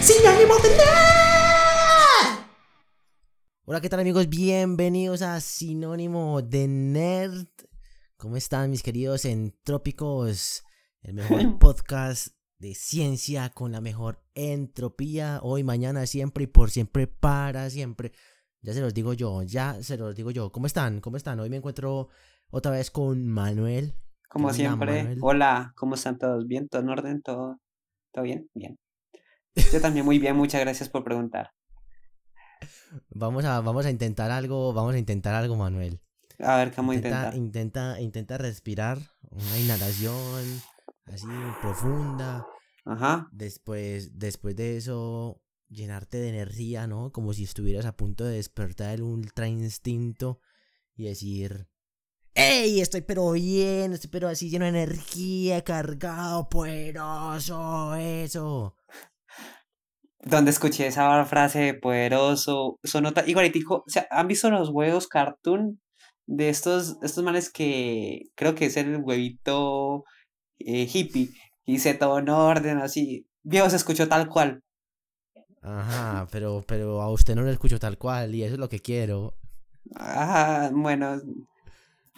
Sinónimo de Nerd. Hola, ¿qué tal amigos? Bienvenidos a Sinónimo de Nerd. ¿Cómo están mis queridos entrópicos? El mejor podcast de ciencia con la mejor entropía. Hoy, mañana, siempre y por siempre, para siempre. Ya se los digo yo, ya se los digo yo. ¿Cómo están? ¿Cómo están? Hoy me encuentro otra vez con Manuel. Como ¿Qué onda, siempre, Manuel? hola, ¿cómo están todos? ¿Bien? ¿Todo en orden? ¿Todo, ¿Todo bien? Bien. Yo también muy bien, muchas gracias por preguntar. Vamos a, vamos a intentar algo, vamos a intentar algo, Manuel. A ver, ¿qué vamos a Intenta, intentar? intenta, intenta respirar una inhalación así profunda. Ajá. Después, después de eso, llenarte de energía, ¿no? Como si estuvieras a punto de despertar el ultra instinto y decir, ¡Ey! Estoy pero bien, estoy pero así lleno de energía, cargado, poderoso, eso. Donde escuché esa frase de poderoso, sonó ta- igualitico. O sea, ¿han visto los huevos cartoon de estos, estos manes que creo que es el huevito eh, hippie? Y se todo en orden, así. Viejo, se escuchó tal cual. Ajá, pero, pero a usted no lo escucho tal cual y eso es lo que quiero, Ah, bueno.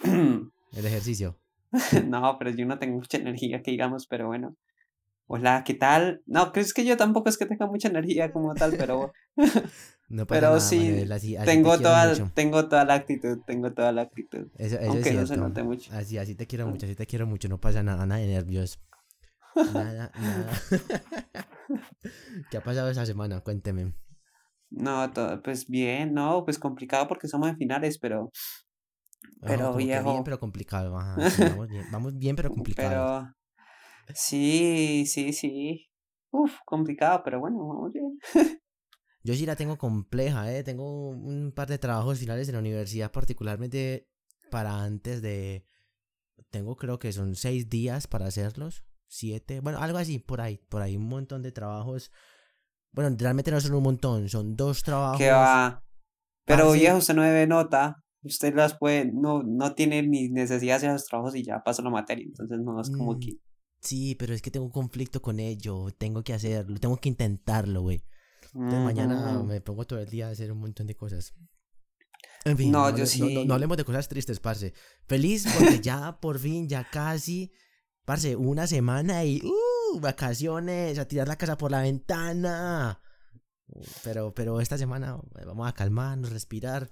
el ejercicio. No, pero yo no tengo mucha energía, que digamos, pero bueno. Hola, ¿qué tal? No, crees que yo tampoco es que tenga mucha energía como tal, pero No pasa Pero nada, sí, Manuel, así- así te tengo toda, mucho. tengo toda la actitud, tengo toda la actitud. Eso, eso Aunque es no se note mucho. Así, así te quiero mucho, así te quiero mucho. No pasa nada, nada de nervios. Nada, nada. ¿Qué ha pasado esa semana? Cuénteme. No, todo, pues bien, no, pues complicado porque somos en finales, pero, Pero, que viejo. bien, pero complicado. Ajá, sí, vamos bien, vamos bien, pero complicado. pero sí, sí, sí. Uf, complicado, pero bueno, vamos bien. Yo sí la tengo compleja, ¿eh? Tengo un par de trabajos finales en la universidad, particularmente para antes de... Tengo creo que son seis días para hacerlos. Siete, bueno, algo así, por ahí, por ahí, un montón de trabajos. Bueno, realmente no son un montón, son dos trabajos. Que va. Pero viejo, usted no debe nota. Usted las puede, no, no tiene ni necesidad de hacer los trabajos y ya pasó la materia. Entonces no es como Mm, que. Sí, pero es que tengo un conflicto con ello. Tengo que hacerlo, tengo que intentarlo, güey. Entonces mañana me pongo todo el día a hacer un montón de cosas. En fin, No, no, yo hable- no- no- sí. no hablemos de cosas tristes, parce. Feliz porque ya, por fin, ya casi, parce, una semana y, uh, vacaciones, a tirar la casa por la ventana. Pero, pero esta semana vamos a calmarnos, respirar.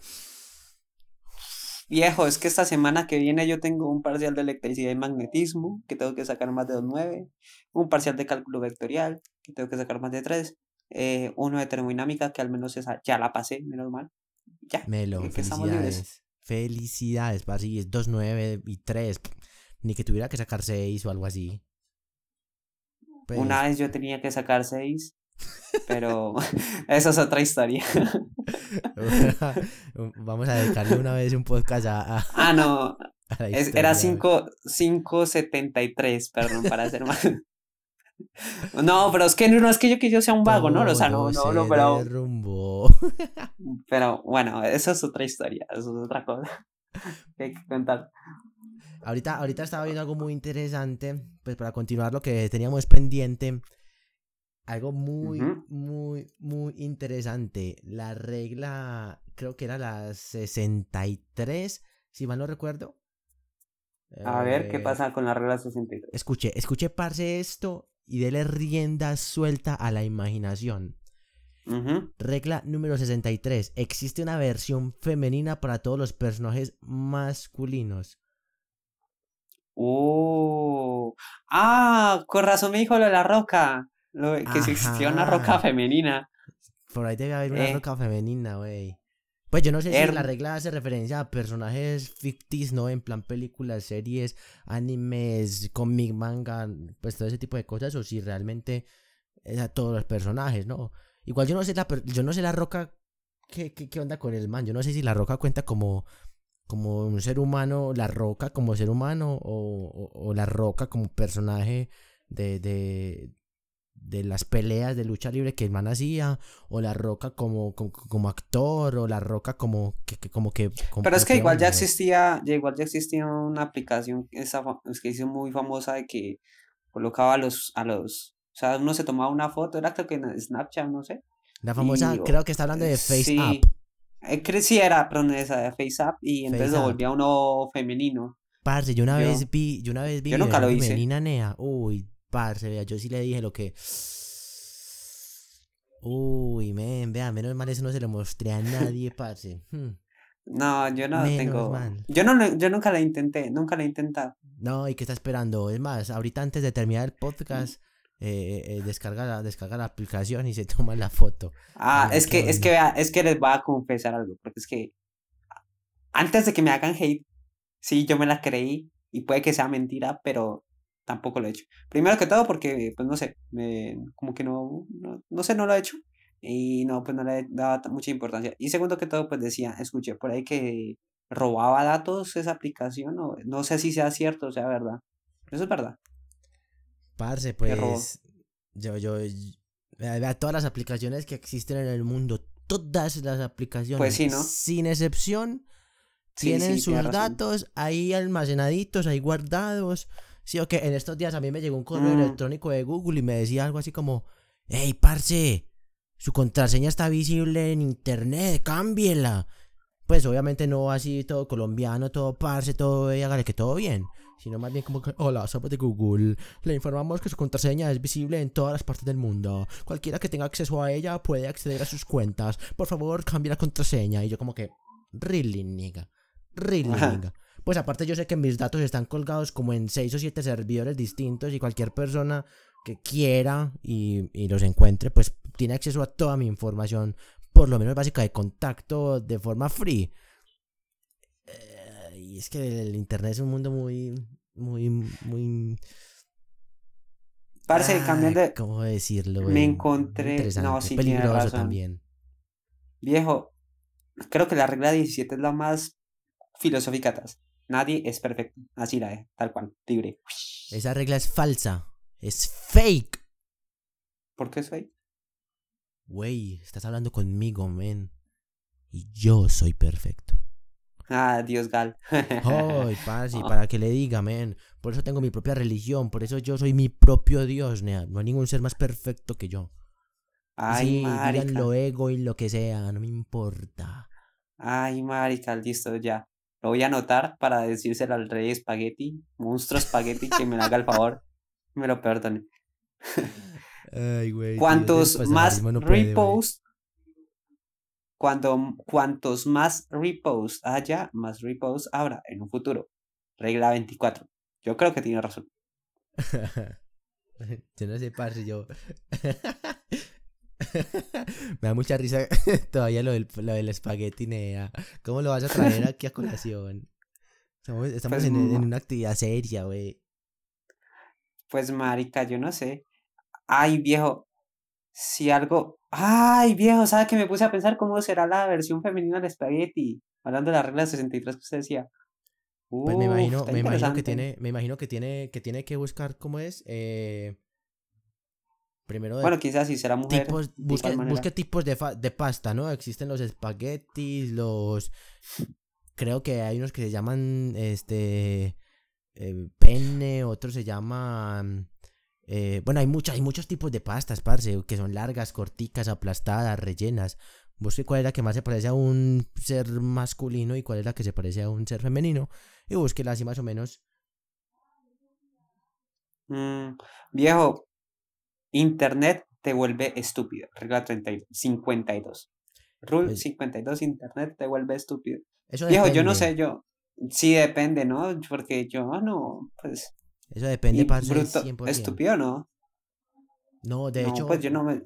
Viejo, es que esta semana que viene yo tengo un parcial de electricidad y magnetismo, que tengo que sacar más de 2.9, un parcial de cálculo vectorial, que tengo que sacar más de 3, eh, uno de termodinámica, que al menos esa ya la pasé, menos mal. Ya, Melo, que libres. felicidades. Felicidades, y Es 2, 9 y 3. Ni que tuviera que sacar 6 o algo así. Pues, Una vez yo tenía que sacar 6, pero esa es otra historia. Vamos a dedicarle una vez un podcast a, a- Ah, no, a es- era historia. 5, 5.73, perdón, para hacer más. No, pero es que no es que yo que yo sea un vago, ¿no? O sea, no, no, no, pero, pero bueno, eso es otra historia, eso es otra cosa que hay que contar. ahorita, ahorita estaba viendo algo muy interesante. Pues para continuar lo que teníamos pendiente. Algo muy, muy, muy interesante. La regla, creo que era la 63, si mal no recuerdo. A ver, ¿qué Eh, pasa con la regla 63? Escuche, escuche, parce, esto y dele rienda suelta a la imaginación. Ujú. Regla número 63. Existe una versión femenina para todos los personajes masculinos. Uh. Ah, con razón me dijo lo de la roca. Lo que si existía una roca femenina. Por ahí debe haber una Eh. roca femenina, güey. Pues yo no sé si Her- la regla hace referencia a personajes ficticios, ¿no? En plan películas, series, animes, cómic, manga, pues todo ese tipo de cosas, o si realmente es a todos los personajes, ¿no? Igual yo no sé la, yo no sé la roca, ¿qué, qué, qué onda con el man? Yo no sé si la roca cuenta como, como un ser humano, la roca como ser humano, o, o- o la roca como personaje de, de, de las peleas de lucha libre que el man hacía, o la roca como, como, como actor, o la roca como que, que- como que... como- Pero es que igual ya existía, ya igual ya existía una aplicación esa es que hizo muy famosa de que colocaba a los, a los O sea, uno se tomaba una foto, era creo que en Snapchat, no sé. La famosa, Y- creo que está hablando de Face sí, App. eh, sí, era, perdón, esa de FaceApp y entonces Face lo volvía uno femenino. Parce, yo una Yo- vez vi, yo una vez vi yo nunca versión lo hice. femenina nea. Uy, parce, vea, yo sí le dije lo que. Uy, men, vea, menos mal eso no se lo mostré a nadie, parce. Hmm. No, yo no Menos tengo. mal. Yo no, yo nunca la intenté, nunca la he intentado. No, ¿y qué está esperando? Es más, ahorita antes de terminar el podcast, eh, eh, descarga, la, descarga la aplicación y se toma la foto. Ah, Ay, es que, es que vea, es que les voy a confesar algo, porque es que antes de que me hagan hate, sí, yo me la creí y puede que sea mentira, pero tampoco lo he hecho. Primero que todo porque, pues no sé, me, como que no, no, no sé, no lo he hecho y no, pues no le daba mucha importancia. Y segundo que todo, pues decía, escuché por ahí que robaba datos esa aplicación, o no sé si sea cierto o sea verdad. Eso es verdad. Parce, pues. Yo, yo. Vea, todas las aplicaciones que existen en el mundo, todas las aplicaciones, Pues sí, ¿no? sin excepción, Sí, tienen sí, sus tienes razón. datos ahí almacenaditos, ahí guardados. Sí, o que en estos días a mí me llegó un correo Mm. electrónico de Google y me decía algo así como: Hey, parce, su contraseña está visible en internet, cámbiela. Pues obviamente no así todo colombiano, todo parce, todo, eh, hágale que todo bien. Sino más bien como que, hola, somos de Google. Le informamos que su contraseña es visible en todas las partes del mundo. Cualquiera que tenga acceso a ella puede acceder a sus cuentas. Por favor, cambie la contraseña. Y yo como que, really, nigga. Really, nigga. Pues aparte yo sé que mis datos están colgados como en seis o siete servidores distintos y cualquier persona que quiera y, y los encuentre, pues tiene acceso a toda mi información, por lo menos básica de contacto, de forma free. Eh, y es que el internet es un mundo muy, muy, muy... Parce, ah, cambiando de, ¿Cómo decirlo? me? Muy encontré- no, tiene razón. también. Viejo, creo que la regla 17 es la más filosófica. Nadie es perfecto. Así la es, tal cual, libre. Esa regla es falsa. Es fake. ¿Por qué soy? Güey, estás hablando conmigo, men. Y yo soy perfecto. Ah, Dios Gal. Ay, parce, Ah. para que le diga, men. Por eso tengo mi propia religión. Por eso yo soy mi propio Dios, nea. No hay ningún ser más perfecto que yo. Ay, sí, digan lo ego y lo que sea, no me importa. Ay, marica, listo, ya. Lo voy a anotar para decírselo al rey espagueti, monstruo espagueti, que me haga el favor. Me lo perdone. Ay, güey. Cuantos más repost, cuando, cuantos más repost haya, más repost habrá en un futuro. Regla 24. Yo creo que tiene razón. yo no sé, parce, yo. Me da mucha risa todavía lo del, lo del espagueti, nea. ¿Cómo lo vas a traer aquí a colación? Estamos, estamos Pues, en, una actividad seria, güey. Pues marica, yo no sé. Ay, viejo. Si algo. Ay, viejo, ¿sabe que me puse a pensar cómo será la versión femenina del espagueti? Hablando de la regla 63 que usted decía. Pues me imagino, me imagino que tiene, me imagino que tiene, que tiene que buscar cómo es. Eh, primero Bueno, quizás si será mujer. tipos, busque, busque tipos de, fa- de pasta, ¿no? Existen los espaguetis, los creo que hay unos que se llaman este eh, penne, otros se llaman eh, bueno, hay muchos, hay muchos tipos de pastas, parce, que son largas, corticas, aplastadas, rellenas. Busque cuál es la que más se parece a un ser masculino y cuál es la que se parece a un ser femenino. Y búsquela así más o menos. Mm, viejo, Internet te vuelve estúpido. Regla 32, 52. Rule Pues- 52, Internet te vuelve estúpido. Eso Viejo, yo no sé, yo. Sí depende, ¿no? Porque yo no, pues. Eso depende, parce, bruto, 100%. estúpido, ¿no? No, de no, hecho, pues yo no me.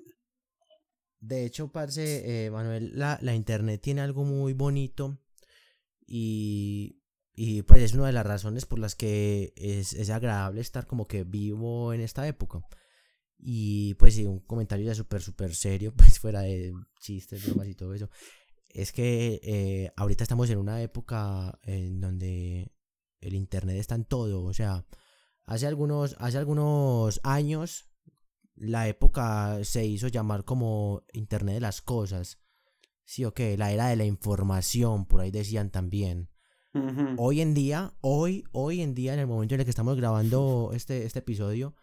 De hecho, parce, eh, Manuel, la, la internet tiene algo muy bonito y, y pues es una de las razones por las que es, es agradable estar como que vivo en esta época. Y pues sí, un comentario ya súper, súper serio, pues fuera de chistes, bromas y todo eso. Es que eh, ahorita estamos en una época en donde el internet está en todo. O sea, hace algunos, hace algunos años la época se hizo llamar como Internet de las Cosas. Sí, ok, la era de la información, por ahí decían también. Hoy en día, hoy, hoy en día, en el momento en el que estamos grabando este, este episodio,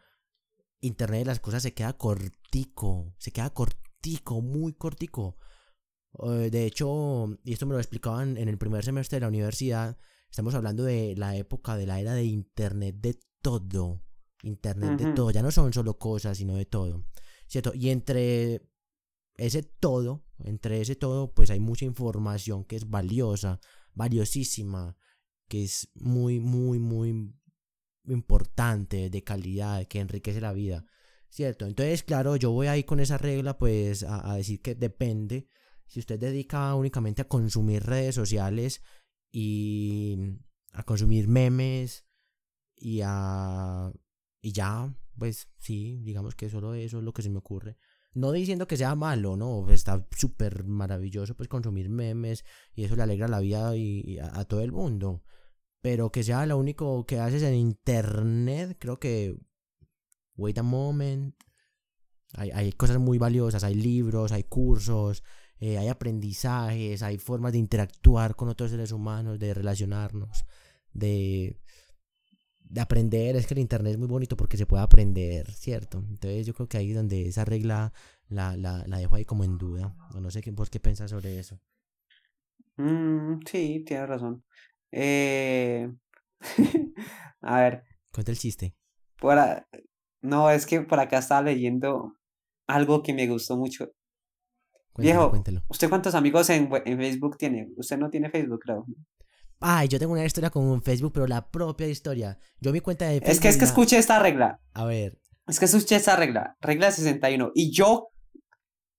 Internet de las cosas se queda cortico, se queda cortico, muy cortico. Eh, De hecho, y esto me lo explicaban en el primer semestre de la universidad, estamos hablando de la época de la era de Internet de todo. Internet de todo, ya no son solo cosas, sino de todo. ¿Cierto? Y entre ese todo, entre ese todo, pues hay mucha información que es valiosa, valiosísima, que es muy, muy, muy importante, de calidad, que enriquece la vida, ¿cierto? Entonces, claro, yo voy ahí con esa regla, pues, a, a decir que depende. Si usted dedica únicamente a consumir redes sociales y a consumir memes y a... y ya, pues sí, digamos que solo eso es lo que se me ocurre. No diciendo que sea malo, ¿no? Está súper maravilloso pues consumir memes y eso le alegra la vida y, a todo el mundo. Pero que sea lo único que haces en internet, creo que... Wait a moment. Hay, hay cosas muy valiosas, hay libros, hay cursos, eh, hay aprendizajes, hay formas de interactuar con otros seres humanos, de relacionarnos, de, de aprender. Es que el internet es muy bonito porque se puede aprender, ¿cierto? Entonces yo creo que ahí es donde esa regla la, la, la dejo ahí como en duda. No sé qué, vos qué pensás sobre eso. Mm, sí, tienes razón. Eh, a ver, Cuenta el chiste. por a- no, es que por acá estaba leyendo algo que me gustó mucho. Cuéntelo, Viejo, cuéntelo. ¿usted cuántos amigos en, en Facebook tiene? Usted no tiene Facebook, creo. Ay, yo tengo una historia con Facebook, pero la propia historia. Yo mi cuenta de Facebook. Es que es que escuche esta regla. A ver, Es que escuché esta regla. Regla 61. Y yo,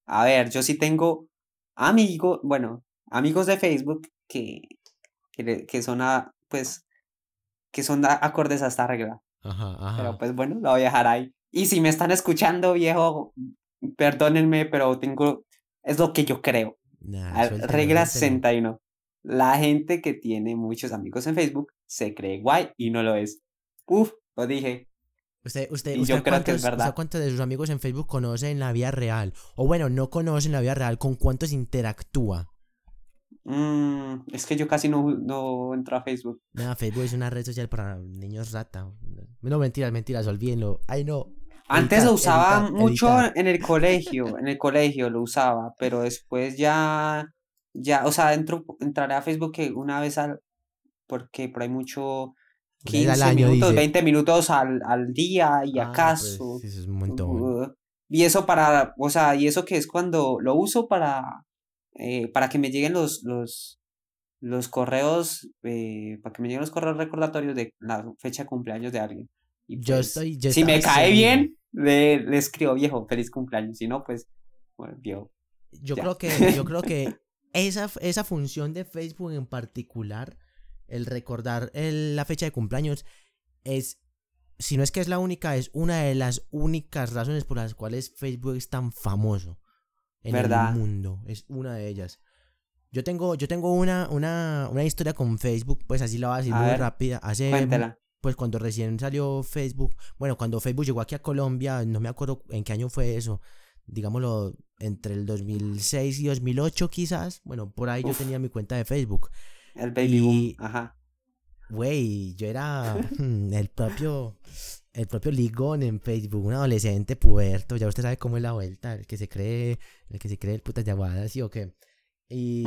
a ver, yo sí tengo amigos, bueno, amigos de Facebook que, que, le- que son a, pues, que son a- acordes a esta regla. ajá, ajá. Pero pues bueno, la voy a dejar ahí. Y si me están escuchando, viejo, perdónenme, pero tengo, es lo que yo creo. Nah, Regla suéltelo. 61. La gente que tiene muchos amigos en Facebook se cree guay y no lo es. Uf, lo dije. Usted, usted, Y usted yo creo que es cuántos- usted verdad. cuántos de sus amigos en Facebook conoce en la vida real? O bueno, no conoce en la vida real, ¿con cuántos interactúa? Mm, es que yo casi no, no entro a Facebook. Nada, Facebook es una red social para niños rata. No, mentiras, mentiras, olvídenlo. Ay, no. Antes Editar, lo usaba editar, mucho editar. en el colegio, en el colegio lo usaba, pero después ya, ya, o sea, entro, entraré a Facebook que una vez al, porque por ahí mucho, Una vez 15 al año, minutos, dice. 20 minutos al, al día y Ah, acaso. pues, eso es un montón. Uh, y eso para, o sea, y eso que es cuando lo uso para, eh, para que me lleguen los, los, los correos, eh, para que me lleguen los correos recordatorios de la fecha de cumpleaños de alguien. Y Yo pues, estoy. Yo si me cae bien, le, le escribo viejo, feliz cumpleaños. Si no, pues, bueno, viejo. Yo Ya. creo que, yo creo que esa, esa función de Facebook en particular, el recordar el- la fecha de cumpleaños, es, si no es que es la única, es una de las únicas razones por las cuales Facebook es tan famoso en ¿Verdad? el mundo. Es una de ellas. Yo tengo, yo tengo una, una, una historia con Facebook, pues así la voy a decir A muy ver, rápida. Hace Cuéntela. pues cuando recién salió Facebook, bueno, cuando Facebook llegó aquí a Colombia, no me acuerdo en qué año fue eso, digámoslo, entre el 2006 y 2008 quizás, bueno, por ahí yo tenía mi cuenta de Facebook. El baby y- boom. Ajá. Güey, yo era hmm, el propio, el propio ligón en Facebook, un adolescente puberto, ya usted sabe cómo es la vuelta, el que se cree, el que se cree el putas de aguada, ¿sí o qué? Y,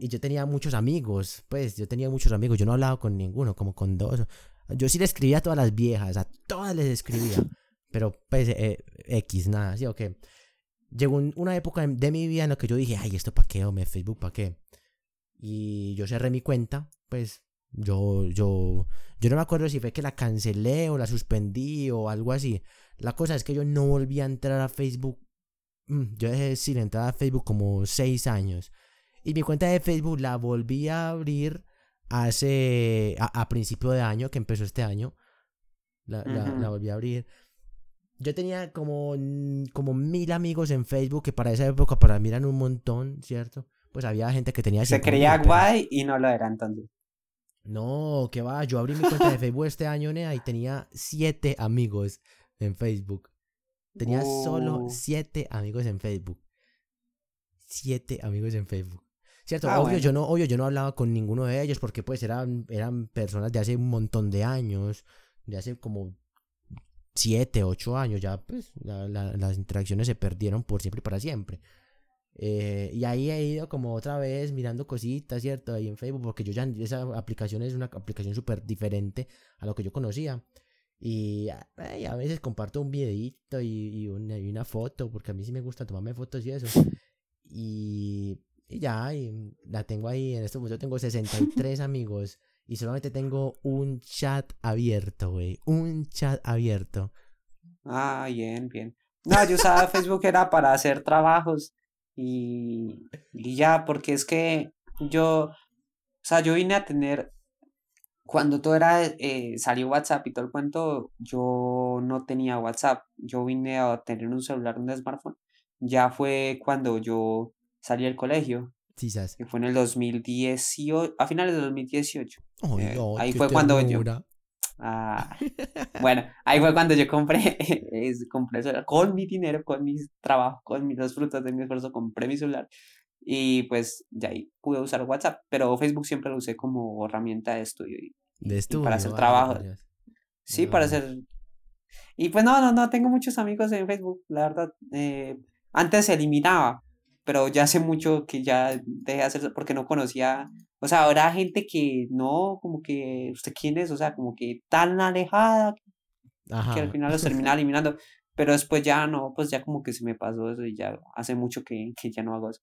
y yo tenía muchos amigos, pues yo tenía muchos amigos, yo no hablaba con ninguno, como con dos. Yo sí le escribía a todas las viejas, a todas les escribía, pero pues eh, X, nada, ¿sí o qué? Llegó un- una época en- de mi vida en la que yo dije, ay, ¿esto para qué, hombre? Facebook para qué? Y yo cerré mi cuenta, pues yo, yo, yo no me acuerdo si fue que la cancelé o la suspendí o algo así. La cosa es que yo no volví a entrar a Facebook. Mm, Yo dejé sin entrar a Facebook como seis años. Y mi cuenta de Facebook la volví a abrir hace. a, a principio de año, que empezó este año. La, volví a abrir. Yo tenía como, mm, como mil amigos en Facebook que para esa época para mí eran un montón, ¿cierto? Pues había gente que tenía Se 5.000, creía guay y no lo era entonces. No, que va, yo abrí mi cuenta de Facebook este año, Nea, y tenía siete amigos en Facebook. Tenía solo siete amigos en Facebook. Siete amigos en Facebook. Cierto, Ah, obvio, bueno. yo no, obvio, yo no hablaba con ninguno de ellos porque pues eran, eran personas de hace un montón de años, de hace como 7, 8 años, ya pues la- la- las interacciones se perdieron por siempre y para siempre. Eh, y ahí he ido como otra vez mirando cositas, ¿cierto? Ahí en Facebook, porque yo ya, esa aplicación es una aplicación súper diferente a lo que yo conocía. Y ay, a veces comparto un videito y, y una, y una foto, porque a mí sí me gusta tomarme fotos y eso. Y, y ya, y la tengo ahí, en este momento tengo 63 amigos y solamente tengo un chat abierto, güey. Un chat abierto. Ah, bien, bien. No, yo usaba Facebook era para hacer trabajos y, y ya, porque es que yo, o sea, yo vine a tener, cuando todo era, eh, salió WhatsApp y todo el cuento, yo no tenía WhatsApp, yo vine a tener un celular, un smartphone, ya fue cuando yo salí del colegio, Sí, que fue en el 2018, a finales del 2018. Ay, Eh, no, ahí fue cuando yo-. Ah, bueno, ahí fue cuando yo compré, es, compré con mi dinero, con mi trabajo, con mis, los frutos de mi esfuerzo, compré mi celular y pues ya ahí pude usar WhatsApp, pero Facebook siempre lo usé como herramienta de estudio y, De y estudio. para hacer trabajo. Dios. Sí, para hacer... Y pues no, no, no, tengo muchos amigos en Facebook, la verdad. eh, antes se eliminaba, pero ya hace mucho que ya dejé de hacer porque no conocía, o sea, ahora gente que no, como que, ¿usted quién es? O sea, como que tan alejada que al final los terminaba eliminando, pero después ya no, pues ya como que se me pasó eso y ya hace mucho que, que ya no hago eso.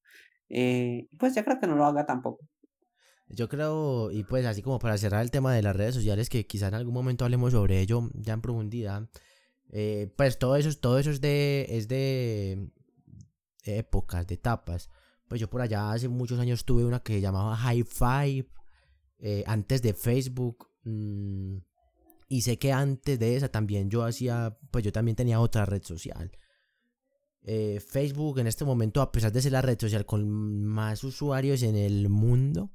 Eh, pues ya creo que no lo haga tampoco. Yo creo, y pues así como para cerrar el tema de las redes sociales, que quizá en algún momento hablemos sobre ello ya en profundidad, eh, pues todo eso, todo eso es de, es de épocas, de etapas. Pues yo por allá hace muchos años tuve una que llamaba High Five, eh, antes de Facebook, mm, y sé que antes de esa también yo hacía, pues yo también tenía otra red social. Eh, Facebook en este momento, a pesar de ser la red social con más usuarios en el mundo,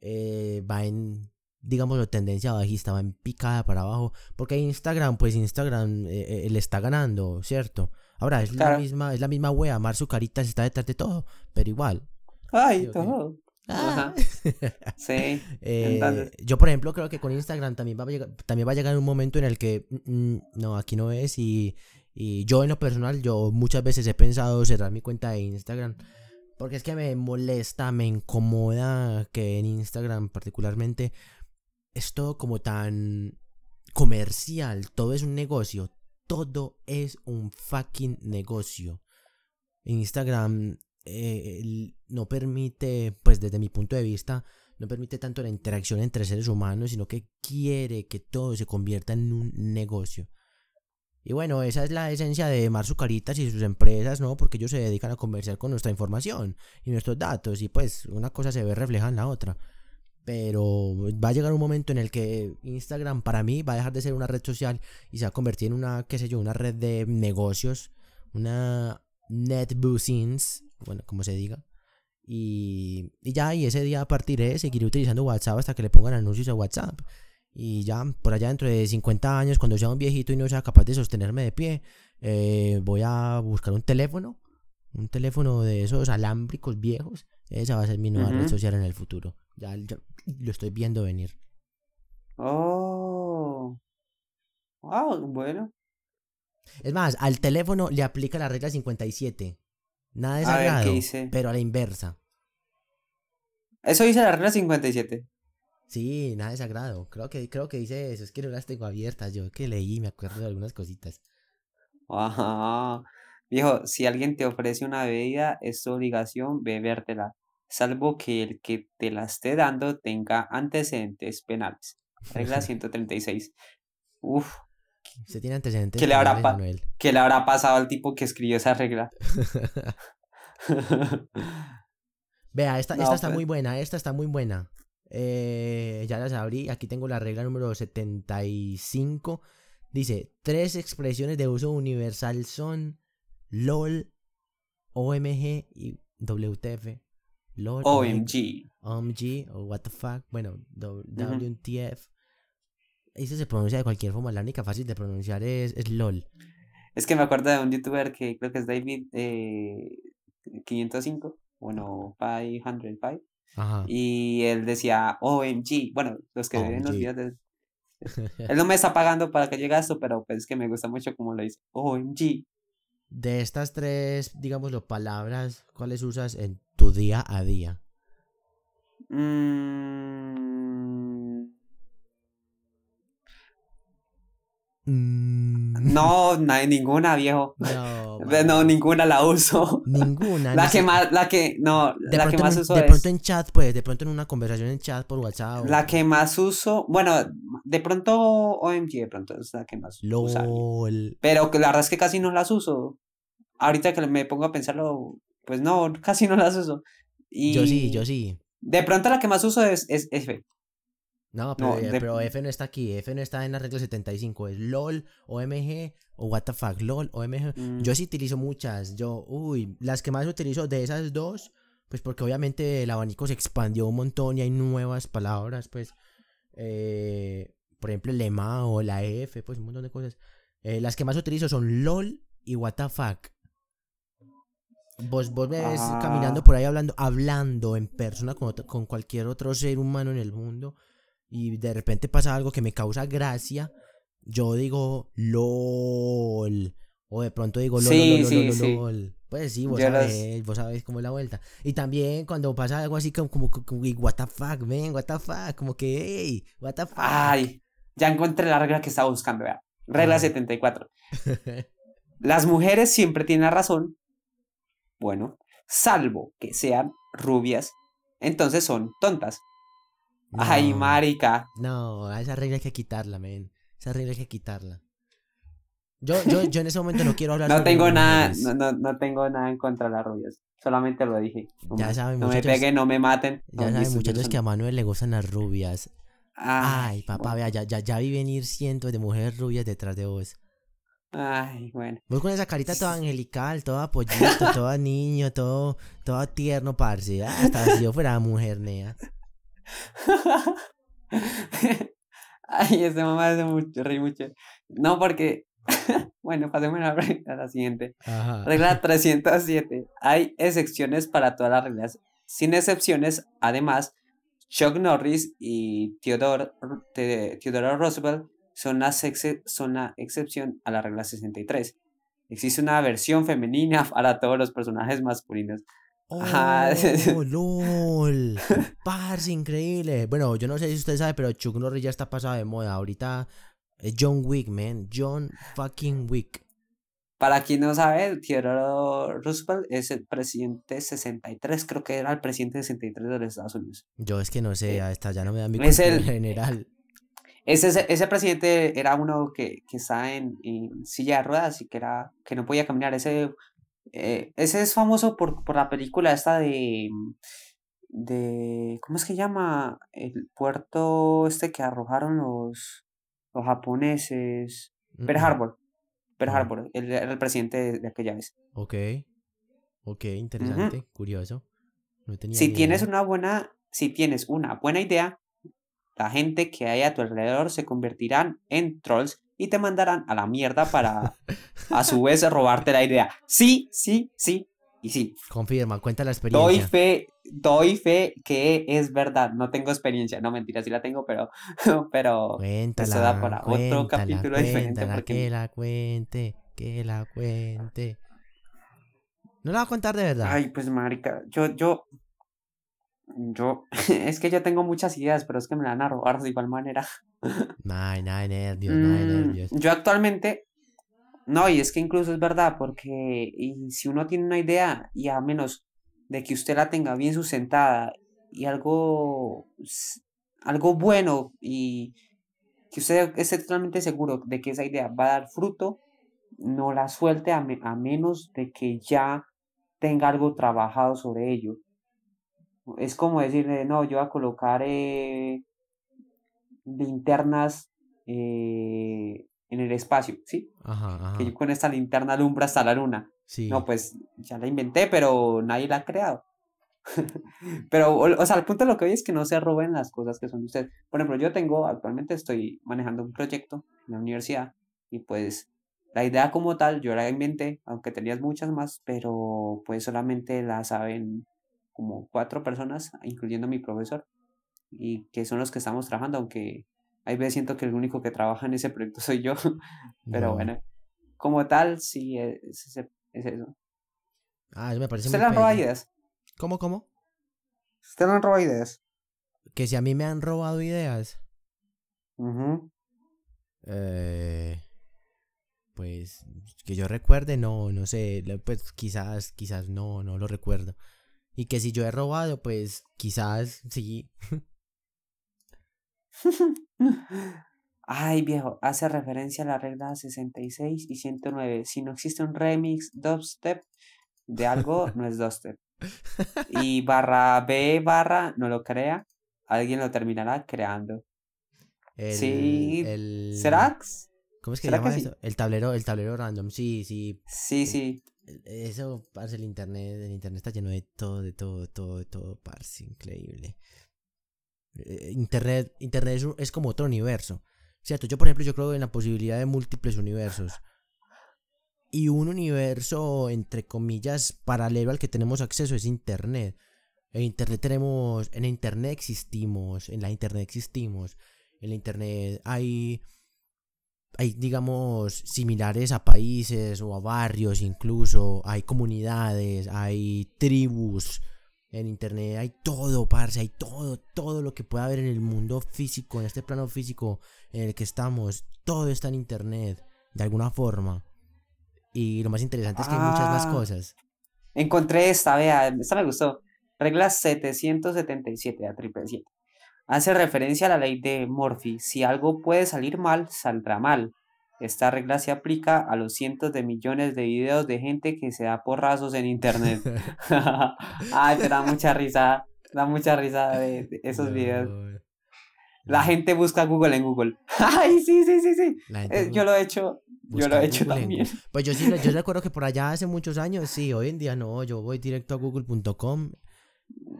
eh, va en, digamos, tendencia bajista, va en picada para abajo. Porque Instagram, pues Instagram le está ganando, ¿cierto? Ahora, es la misma, es la misma wea, Mar su carita está detrás de todo, pero igual. Ay, todo. Ah. Ajá. Sí. Eh, yo, por ejemplo, creo que con Instagram también va a llegar, también va a llegar un momento en el que mm, mm, no, aquí no es. Y, y yo, en lo personal, yo muchas veces he pensado cerrar mi cuenta de Instagram. Porque es que me molesta, me incomoda que en Instagram, particularmente, es todo como tan comercial. Todo es un negocio. Todo es un fucking negocio. Instagram eh, no permite, pues desde mi punto de vista, no permite tanto la interacción entre seres humanos, sino que quiere que todo se convierta en un negocio. Y bueno, esa es la esencia de Mar Zucaritas y sus empresas, ¿no? Porque ellos se dedican a comerciar con nuestra información y nuestros datos, y pues una cosa se ve reflejada en la otra. Pero va a llegar un momento en el que Instagram para mí va a dejar de ser una red social y se va a convertir en una, qué sé yo, una red de negocios, una netbuzzings, bueno, como se diga. Y, y ya, y ese día partiré, seguiré utilizando WhatsApp hasta que le pongan anuncios a WhatsApp. Y ya, por allá dentro de 50 años, cuando sea un viejito y no sea capaz de sostenerme de pie, eh, voy a buscar un teléfono, un teléfono de esos alámbricos viejos. Esa va a ser mi nueva red social en el futuro. Ya, ya lo estoy viendo venir. Oh. Wow, bueno. Es más, al teléfono le aplica la regla 57. Nada de A ver, ¿qué sagrado, dice? pero a la inversa. Eso dice la regla 57. Sí, nada de sagrado. Creo que, creo que dice eso. Es que no las tengo abiertas. Yo que leí me acuerdo de algunas cositas. Ajá. Viejo, si alguien te ofrece una bebida, es tu obligación bebértela, salvo que el que te la esté dando tenga antecedentes penales. Regla 136. Uf, Usted tiene antecedentes. ¿Qué le habrá penales. ¿qué le habrá pasado al tipo que escribió esa regla? Vea, esta, No, esta está pues. muy buena. Esta está muy buena. Eh, ya las abrí. Aquí tengo la regla número 75. Dice: Tres expresiones de uso universal son LOL, OMG y WTF. LOL, OMG. OMG o what the fuck, bueno, WTF. Eso se pronuncia de cualquier forma, la única fácil de pronunciar es, es LOL. Es que me acuerdo de un youtuber que creo que es David eh, 505, bueno, 505, Ajá. y él decía OMG. Bueno, los que ven los videos de- Él no me está pagando para que llegue a esto, pero pues es que me gusta mucho como lo dice. OMG. De estas tres, digámoslo, palabras, ¿cuáles usas en tu día a día? Mm, Mm, no, na- ninguna, viejo. no, No, ninguna la uso. ninguna. La que más, la que, no, De la que más en, uso de es. pronto en chat, pues, de pronto en una conversación en chat por WhatsApp. o- La que más uso, bueno, de pronto OMG, de pronto es la que más uso. Pero la verdad es que casi no las uso. Ahorita que me pongo a pensarlo, pues no, casi no las uso. Y Yo sí, yo sí. De pronto la que más uso es, es F. No, pero, No, eh, de- pero F no está aquí. F no está en la regla 75. Es LOL, OMG o what the fuck. LOL, OMG. Mm, Yo sí utilizo muchas. Yo, uy, las que más utilizo de esas dos, pues porque obviamente el abanico se expandió un montón y hay nuevas palabras, pues. eh, por ejemplo, el lema o la F, pues un montón de cosas. Eh, las que más utilizo son LOL y what the fuck. Vos, vos me ves Ah. caminando por ahí hablando, hablando en persona con, otro- con cualquier otro ser humano en el mundo y de repente pasa algo que me causa gracia, yo digo LOL. O de pronto digo LOL, Sí, LOL, sí, LOL, sí. LOL. Pues sí, vos Yo sabés, vos sabés cómo es la vuelta. Y también cuando pasa algo así como, como, como, what the fuck, man, what the fuck, como que, hey, what the fuck. Ay, ya encontré la regla que estaba buscando, vea. Regla Ah. 74. Las mujeres siempre tienen la razón. Bueno, salvo que sean rubias, entonces son tontas. Ay, marica. No, a esa regla hay que quitarla, men. Esa regla hay que quitarla. Yo, yo, yo en ese momento no quiero hablar No sobre tengo nada, no, no, no tengo nada en contra de las rubias. Solamente lo dije. No, Ya saben, no me peguen, no me maten. Ya saben, muchachos, que a Manuel le gustan las rubias. Ay, Ay, papá, vea, ya, ya, ya vi venir cientos de mujeres rubias detrás de vos. Ay, bueno. Vos con esa carita toda angelical, toda pollito, todo niño, todo, todo tierno, parce. Ah, Hasta si yo fuera mujer, nea. Ay, este mamá hace mucho, reír mucho. No, porque. bueno, pasemos a la, siguiente. Ajá. Regla 307. Hay excepciones para todas las reglas. Sin excepciones, además, Chuck Norris y Theodore, Theodore Roosevelt son una, son una excepción a la regla 63. Existe una versión femenina para todos los personajes masculinos. Ajá. Oh, lol. Parce, increíble. Bueno, yo no sé si usted sabe, pero Chuck Norris ya está pasado de moda. Ahorita es John Wick, man. John fucking Wick. Para quien no sabe, Theodore Roosevelt es el presidente 63, creo que era el presidente 63 de los Estados Unidos. Yo es que no sé, Eh, hasta ya no me da mi es el- general. Ese, ese, presidente era uno que, que estaba en, en silla de ruedas y que, era, que no podía caminar. Ese, eh, ese es famoso por, por la película esta de, de... ¿Cómo es que llama? El puerto este que arrojaron los, los japoneses. Pearl Mm, Harbor. Pearl. Harbor. Él era el presidente de, de aquella vez. Ok. Ok, interesante, curioso. No tenía Si tienes idea. una buena, si tienes una buena idea, la gente que hay a tu alrededor se convertirán en trolls y te mandarán a la mierda para a su vez robarte la idea. Sí, sí, sí y sí. Confirma, cuenta la Doy experiencia. fe, doy fe que es verdad. No tengo experiencia, no mentira, sí la tengo, pero pero Cuéntala, da para otro cuéntala, diferente cuéntala, porque- que la cuente, que la cuente. No la va a contar de verdad. ay, pues marica, yo yo yo es que yo tengo muchas ideas, pero es que me la van a robar de igual manera. Ay, nada nervios, de Mm, nervios. Yo actualmente, no, y es que incluso es verdad, porque y si uno tiene una idea, y a menos de que usted la tenga bien sustentada y algo, algo bueno, y que usted esté totalmente seguro de que esa idea va a dar fruto, no la suelte a, me- a menos de que ya tenga algo trabajado sobre ello. Es como decirle, no, yo voy a colocar eh, linternas eh, en el espacio, ¿sí? Ajá, ajá. Que yo con esta linterna alumbra hasta la luna. Sí. No, pues ya la inventé, pero nadie la ha creado. pero, o, o sea, el punto de lo que hoy es que no se roben las cosas que son de ustedes. Por ejemplo, yo tengo, actualmente estoy manejando un proyecto en la universidad y pues la idea como tal yo la inventé, aunque tenías muchas más, pero pues solamente la saben como cuatro personas, incluyendo mi profesor, y que son los que estamos trabajando, aunque Ahí veces siento que el único que trabaja en ese proyecto soy yo. Pero No. bueno, como tal, sí, es, es- es eso. Ah, me parece ¿Usted muy le han robado ideas? ¿Cómo, cómo? ¿Usted le han robado ideas? Que si a mí me han robado ideas. Eh, pues que yo recuerde, no, no sé, pues quizás, quizás no, no lo recuerdo. Y que si yo he robado, pues quizás sí. Ay, viejo, hace referencia a la regla 66 y 109. Si no existe un remix dubstep de algo, no es dubstep. Y barra B barra, no lo crea, alguien lo terminará creando. El, Sí, el- ¿Será? ¿Cómo es que se llama que sí? eso? El tablero, el tablero random, sí, sí. Sí, sí. Eso, parce, el internet, el internet está lleno de todo, de todo, de todo, de todo, parce, increíble. Eh, Internet, internet es como otro universo. ¿Cierto? Yo, por ejemplo, yo creo en la posibilidad de múltiples universos. Y un universo, entre comillas, paralelo al que tenemos acceso es Internet. En Internet tenemos, en Internet existimos, en la Internet existimos. En la Internet hay, hay, digamos, similares a países o a barrios incluso. Hay comunidades, hay tribus. En Internet hay todo, parce, hay todo, todo lo que pueda haber en el mundo físico, en este plano físico en el que estamos. Todo está en Internet, de alguna forma. Y lo más interesante es que hay muchas más Ah. cosas. Encontré esta, vea, esta me gustó. Regla 777 a triple 7. Hace referencia a la ley de Murphy. Si algo puede salir mal, saldrá mal. Esta regla se aplica a los cientos de millones de videos de gente que se da porrazos en internet. Ay, te da mucha risa. Da mucha risa de, de esos videos. No, La gente busca Google en Google. Ay, sí, sí, sí, sí. Eh, yo lo he hecho. Yo lo he hecho Google también. Pues yo sí, yo recuerdo que por allá hace muchos años, sí, hoy en día no, yo voy directo a google.com.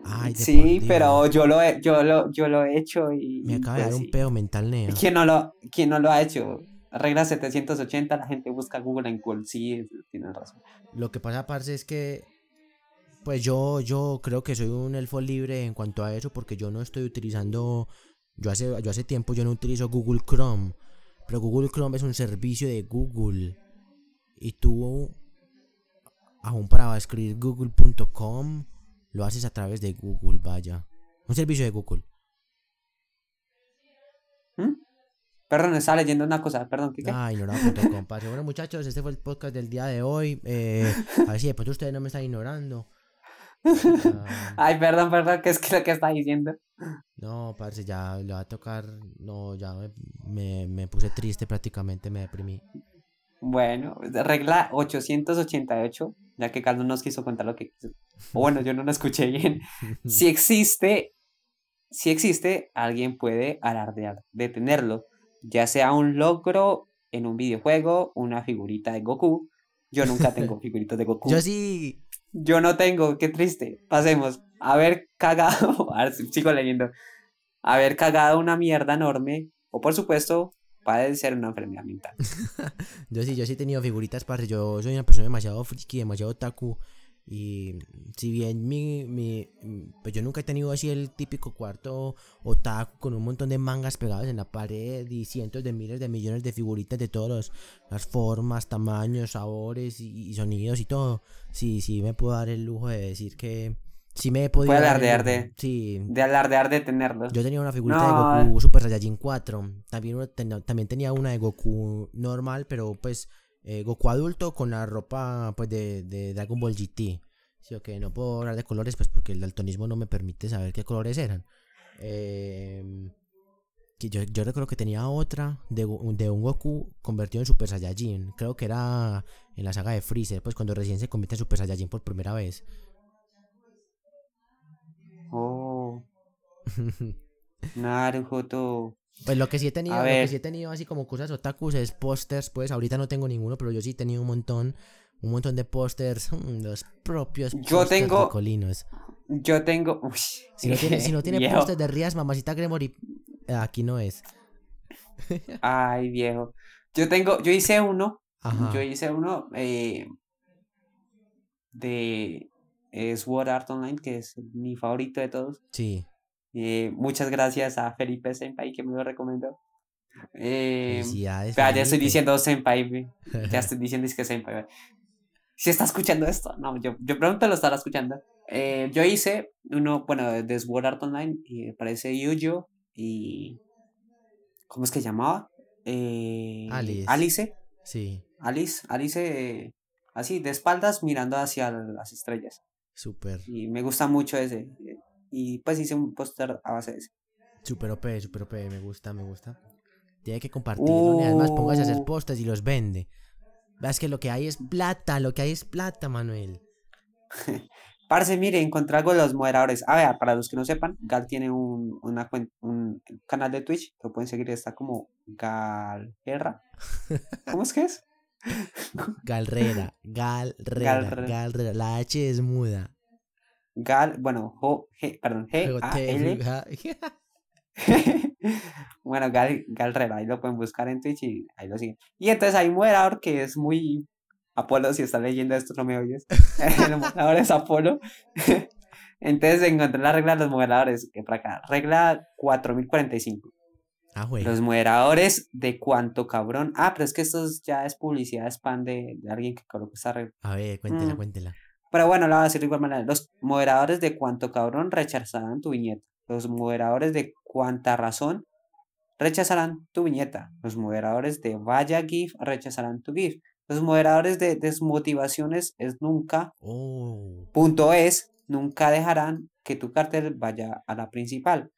Ay, de Sí, pero yo lo he, yo lo, yo lo he hecho y. Me acaba de pues dar un pedo mental, Nea. ¿Quién no lo, quién no lo ha hecho? Regla 780, la gente busca Google en Google. Sí, tienes razón. Lo que pasa, parce, es que. Pues yo, yo creo que soy un elfo libre en cuanto a eso, porque yo no estoy utilizando. Yo hace, yo hace tiempo yo no utilizo Google Chrome. Pero Google Chrome es un servicio de Google. Y tú, aún para escribir google.com, lo haces a través de Google, vaya. Un servicio de Google. ¿Mm? Perdón, estaba leyendo una cosa. Perdón, ¿qué? qué? Ah, ignorado.com. Bueno, muchachos, este fue el podcast del día de hoy. Eh, a ver si de pronto ustedes no me están ignorando. Ah, Ay, perdón, perdón, ¿qué es que lo que está diciendo? No, parce, ya le va a tocar. No, ya me, me, me puse triste prácticamente, me deprimí. Bueno, regla 888, ya que Carlos nos quiso contar lo que quiso. O bueno, yo no lo escuché bien. Si existe, si existe, alguien puede alardear de tenerlo, ya sea un logro en un videojuego, una figurita de Goku. Yo nunca tengo figuritas de Goku. Yo sí. Yo no tengo, qué triste. Pasemos. Haber cagado, a ver, sigo leyendo. Haber cagado una mierda enorme, o por supuesto, padecer una enfermedad mental. Yo sí, yo sí he tenido figuritas, parce. Yo soy una persona demasiado friki, demasiado otaku. Y si bien mi, mi, pues yo nunca he tenido así el típico cuarto otaku con un montón de mangas pegadas en la pared y cientos de miles de millones de figuritas de todas las formas, tamaños, sabores y, y sonidos y todo. Sí, sí me puedo dar el lujo de decir que sí me he podido. Puede alardear de- Sí, De alardear de tenerlo. yo tenía una figurita No, de Goku Super Saiyajin 4. También, también tenía una de Goku normal, pero pues eh, Goku adulto con la ropa pues de, de Dragon Ball GT. Sí, ok, no puedo hablar de colores pues porque el daltonismo no me permite saber qué colores eran. Eh, yo, yo recuerdo que tenía otra de, de un Goku convertido en Super Saiyajin. Creo que era en la saga de Freezer, pues cuando recién se convierte en Super Saiyajin por primera vez. Naruto. Pues lo que sí he tenido, lo que sí he tenido así como cosas otakus es pósters, pues ahorita no tengo ninguno, pero yo sí he tenido un montón, un montón de pósters, mm, los propios Yo tengo- colinos. Yo tengo. uy, Si no tiene, si no tiene pósters de Rías, mamacita Gremory, eh, aquí no es. Ay, viejo. Yo tengo. Yo hice uno. Ajá. Yo hice uno eh, de eh, Sword Art Online, que es mi favorito de todos. Sí. Eh, muchas gracias a Felipe Senpai que me lo recomendó. Eh, Felicidades, ya estoy diciendo senpai. Ya estoy diciendo es que senpai. Si está escuchando esto, no, yo, yo pronto lo estará escuchando. Eh, yo hice uno, bueno, de Sword Art Online, y me parece Yuyo y. ¿Cómo es que llamaba? Eh, Alice. Alice. Sí, Alice, Alice, eh, así, de espaldas mirando hacia las estrellas. súper, Y me gusta mucho ese. Y pues hice un póster a base de ese. súper OP, súper OP, me gusta, me gusta. Tiene que compartirlo y además póngase a hacer Uh. postes y los vende. Veas que lo que hay es plata, lo que hay es plata, Manuel. Parce, mire, encontré algo de los moderadores. A ver, para los que no sepan, Gal tiene un, una cuen- un canal de Twitch lo pueden seguir, está como Galguerra. ¿Cómo es que es? Galrera, Galrera, Galre- Galrera. La H es muda. Gal, bueno, Jo- G, perdón, G, A, L. bueno, Gal, Galrera, ahí lo pueden buscar en Twitch y ahí lo siguen. Y entonces hay un moderador que es muy. Apolo, si estás leyendo esto, no me oyes. El moderador es Apolo. entonces encontré la regla de los moderadores, que por acá, regla 4045. Ah, güey. Los moderadores de cuánto cabrón. Ah, pero es que esto es- ya es publicidad spam de, de alguien que colocó esta regla. A ver, cuéntela, Mm. cuéntela. Pero bueno, la voy a decir de igual manera. Los moderadores de cuánto cabrón rechazarán tu viñeta. Los moderadores de cuánta razón rechazarán tu viñeta. Los moderadores de vaya GIF rechazarán tu GIF. Los moderadores de desmotivaciones es nunca, Oh. punto es, nunca dejarán que tu cartel vaya a la principal.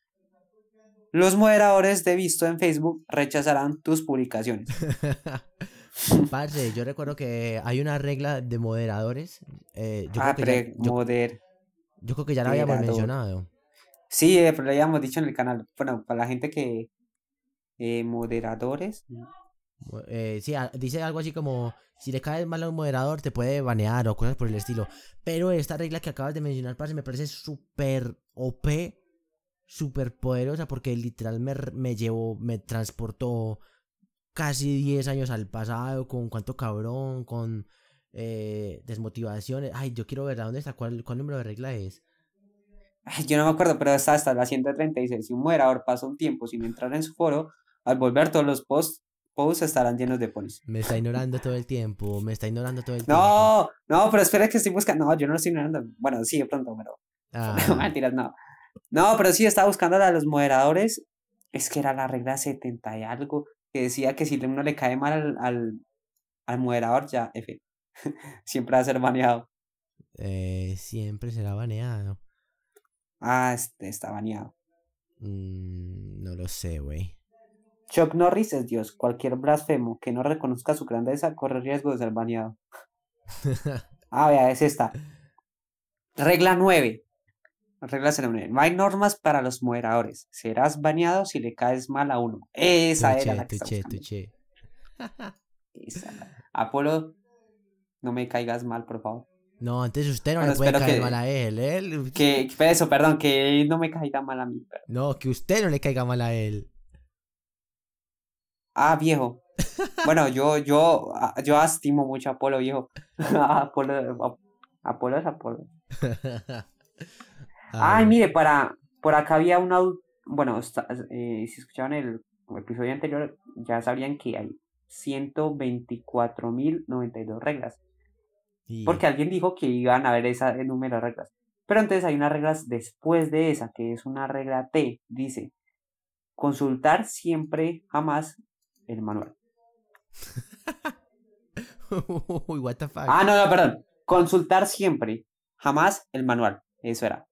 Los moderadores de visto en Facebook rechazarán tus publicaciones. Parce, yo recuerdo que hay una regla de moderadores. eh, yo, ah, creo que ya, pero yo, moder. yo creo que ya la habíamos mencionado. Sí, eh, pero lo habíamos dicho en el canal. Bueno, para la gente que. eh, moderadores. Eh, sí, dice algo así como: si le caes mal a un moderador, te puede banear o cosas por el estilo. Pero esta regla que acabas de mencionar, parce, me parece súper OP, súper poderosa, porque literal me, me llevó, me transportó casi 10 años al pasado, con cuánto cabrón, con eh, desmotivaciones. Ay, yo quiero ver a dónde está, cuál, cuál número de regla es. Ay, yo no me acuerdo, pero está hasta la 136. Si un moderador pasa un tiempo sin entrar en su foro, al volver todos los posts, posts estarán llenos de ponis. Me está ignorando todo el tiempo, me está ignorando todo el tiempo. No, no, pero espera que estoy buscando. No, yo no lo estoy ignorando. Bueno, sí, de pronto, pero. Ah, Mentiras, no. No, pero sí estaba buscando de los moderadores. Es que era la regla 70 y algo. Que decía que si uno le cae mal al, al, al moderador, ya, F. Siempre va a ser baneado. eh, siempre será baneado. Ah, este está baneado. Mm, no lo sé, güey. Chuck Norris es Dios. Cualquier blasfemo que no reconozca su grandeza corre riesgo de ser baneado. Ah, vea, es esta. Regla 9. Regla 09. No hay normas para los moderadores. Serás baneado si le caes mal a uno. Esa era la que Tuché, tuché. Esa. Apolo, no me caigas mal, por favor. No, antes usted no Bueno, le puede caer que- mal a él. Que, que eso, perdón, que no me caiga mal a mí. pero- No, que usted no le caiga mal a él. Ah, viejo. Bueno, yo, yo, ah, yo estimo mucho a Apolo, viejo. Apolo, Ap- Apolo es Apolo. Ay, mire, para, por acá había una, bueno, está- eh, si escuchaban el episodio anterior, ya sabrían que hay 124.092 reglas. Y- Porque alguien dijo que iban a haber ese número de reglas. Pero entonces hay unas reglas después de esa, que es una regla T. Dice, consultar siempre, jamás el manual. Uy, what the fuck. Ah, no, no, perdón. Consultar siempre, jamás el manual. Eso era.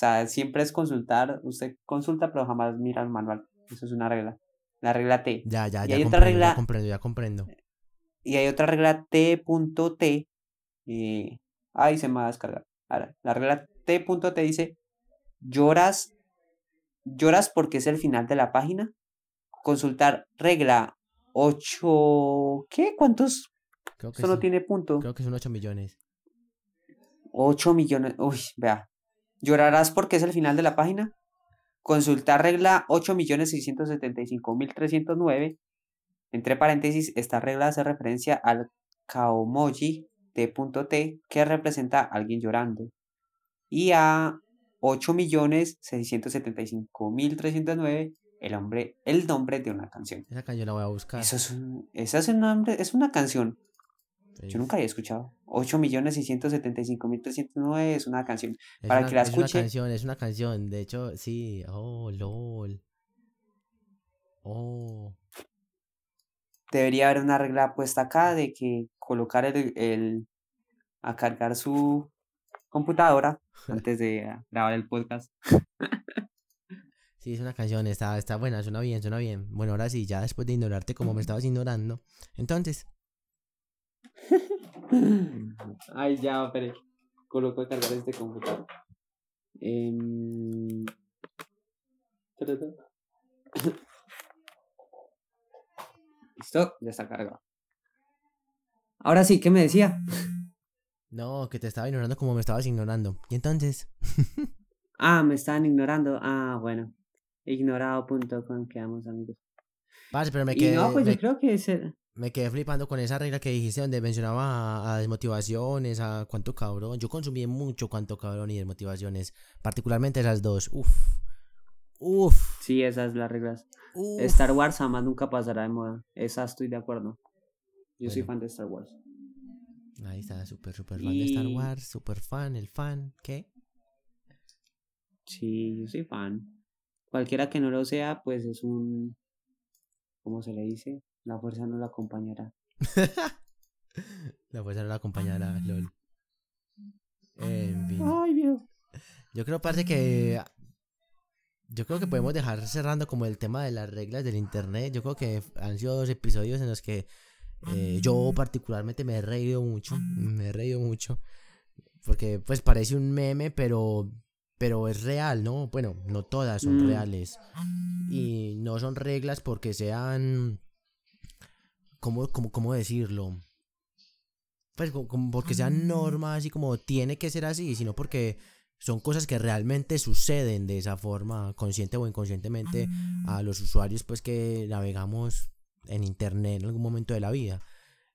O sea, siempre es consultar, usted consulta, pero jamás mira el manual. Eso es una regla. La regla T. ya, ya, y ya hay otra regla- ya comprendo, ya comprendo. Y hay otra regla T.T. Eh, ay, se me va a descargar. Ahora, la regla T.T dice, lloras, lloras porque es el final de la página. Consultar regla 8, ¿qué? ¿Cuántos? Creo que, Esto no tiene punto. Creo que son 8 millones. 8 millones. Uy, vea. ¿Llorarás porque es el final de la página? Consultar regla 8.675.309. Entre paréntesis, esta regla hace referencia al kaomoji T.T que representa a alguien llorando. Y a 8.675.309 el hombre, el nombre de una canción. Esa canción la voy a buscar. Eso es un, esa es un nombre, es una canción. Yo nunca había escuchado. 8.675.309 es una canción. es para una- que la Es una escuche. canción, es una canción. De hecho, sí. Oh, lol. Oh. Debería haber una regla puesta acá de que colocar el, el a cargar su computadora antes de grabar el podcast. Sí, es una canción, está, está buena, suena bien, suena bien. Bueno, ahora sí, ya después de ignorarte como me estabas ignorando. Entonces, Ay, ya, espere. Coloco a cargar este computador. Em. Listo, ya está cargado. Ahora sí, ¿qué me decía? no, que te estaba ignorando como me estabas ignorando. Y entonces, Ah, me estaban ignorando. Ah, bueno. Ignorado.com, quedamos amigos. parce, pero me Y quedé, no, pues me, yo creo que es el- me quedé flipando con esa regla que dijiste donde mencionaba a, a desmotivaciones, a cuánto cabrón. Yo consumí mucho cuánto cabrón y desmotivaciones, particularmente esas dos. Uf. Uf. Sí, esas las reglas. uf. Star Wars jamás nunca pasará de moda. Esa estoy de acuerdo. Yo soy fan de Star Wars. Ahí está, súper, súper fan de Star Wars, súper fan, el fan, ¿qué? Sí, yo soy fan. Cualquiera que no lo sea, pues es un... ¿Cómo se le dice? La fuerza no lo acompañará. La fuerza no la acompañará, lol. En fin. Ay, viejo. Yo creo, parce, que. Yo creo que podemos dejar cerrando como el tema de las reglas del internet. Yo creo que han sido dos episodios en los que eh, yo particularmente me he reído mucho. Me he reído mucho. Porque pues parece un meme, pero. Pero es real, ¿no? Bueno, no todas son Mm. reales. Y no son reglas porque sean. ¿Cómo, cómo, cómo decirlo? Pues como, porque sean normas así como tiene que ser así, sino porque son cosas que realmente suceden de esa forma, consciente o inconscientemente, a los usuarios pues que navegamos en internet en algún momento de la vida.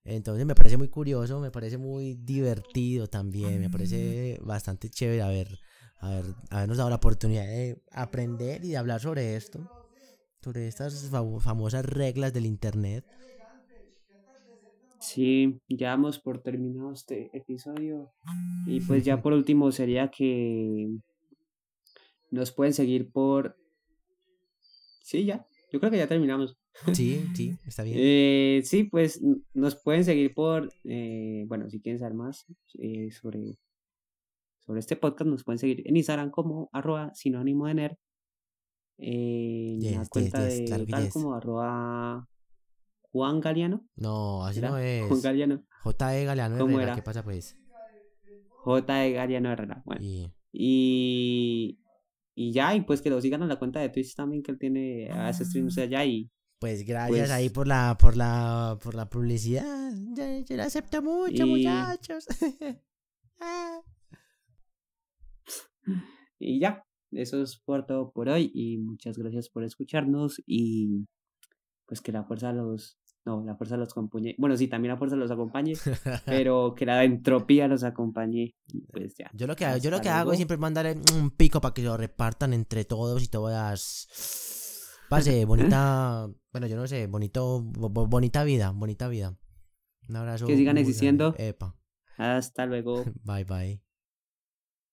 Entonces me parece muy curioso, me parece muy divertido también, me parece bastante chévere haber, haber, habernos dado la oportunidad de aprender y de hablar sobre esto, sobre estas famo- famosas reglas del internet. Sí, ya damos por terminado este episodio. Y pues ya por último sería que nos pueden seguir por... Sí, ya. Yo creo que ya terminamos. Sí, sí, está bien. Eh, sí, pues nos pueden seguir por, eh, bueno, si quieren saber más eh, sobre, sobre este podcast, nos pueden seguir en Instagram como arroba sinónimo de nerd. En Yes, la cuenta yes, de claro tal como arroba Juan Galeano. No, así ¿era? no es. Juan Galeano. J.E. Galeano ¿Cómo Herrera, era? ¿qué pasa pues? J. de Galeano Herrera. Bueno. Y Y, y ya, y pues que lo sigan en la cuenta de Twitch también, que él tiene, hace streams allá y pues gracias Pues- ahí por la, por la, por la publicidad. Yo, yo la acepto mucho, Y- muchachos. Ah. Y ya, eso es por todo por hoy y muchas gracias por escucharnos y pues que la fuerza los, no, la fuerza los acompañe, bueno, sí, también la fuerza los acompañe, pero que la entropía los acompañe y pues ya. Yo lo que, yo lo que hago es siempre mandarle un pico para que lo repartan entre todos y todas. Pase, bonita. bueno, yo no sé, bonito, bo- bo- bonita vida, bonita vida. Un abrazo. Que sigan existiendo. Epa. Hasta luego. Bye bye.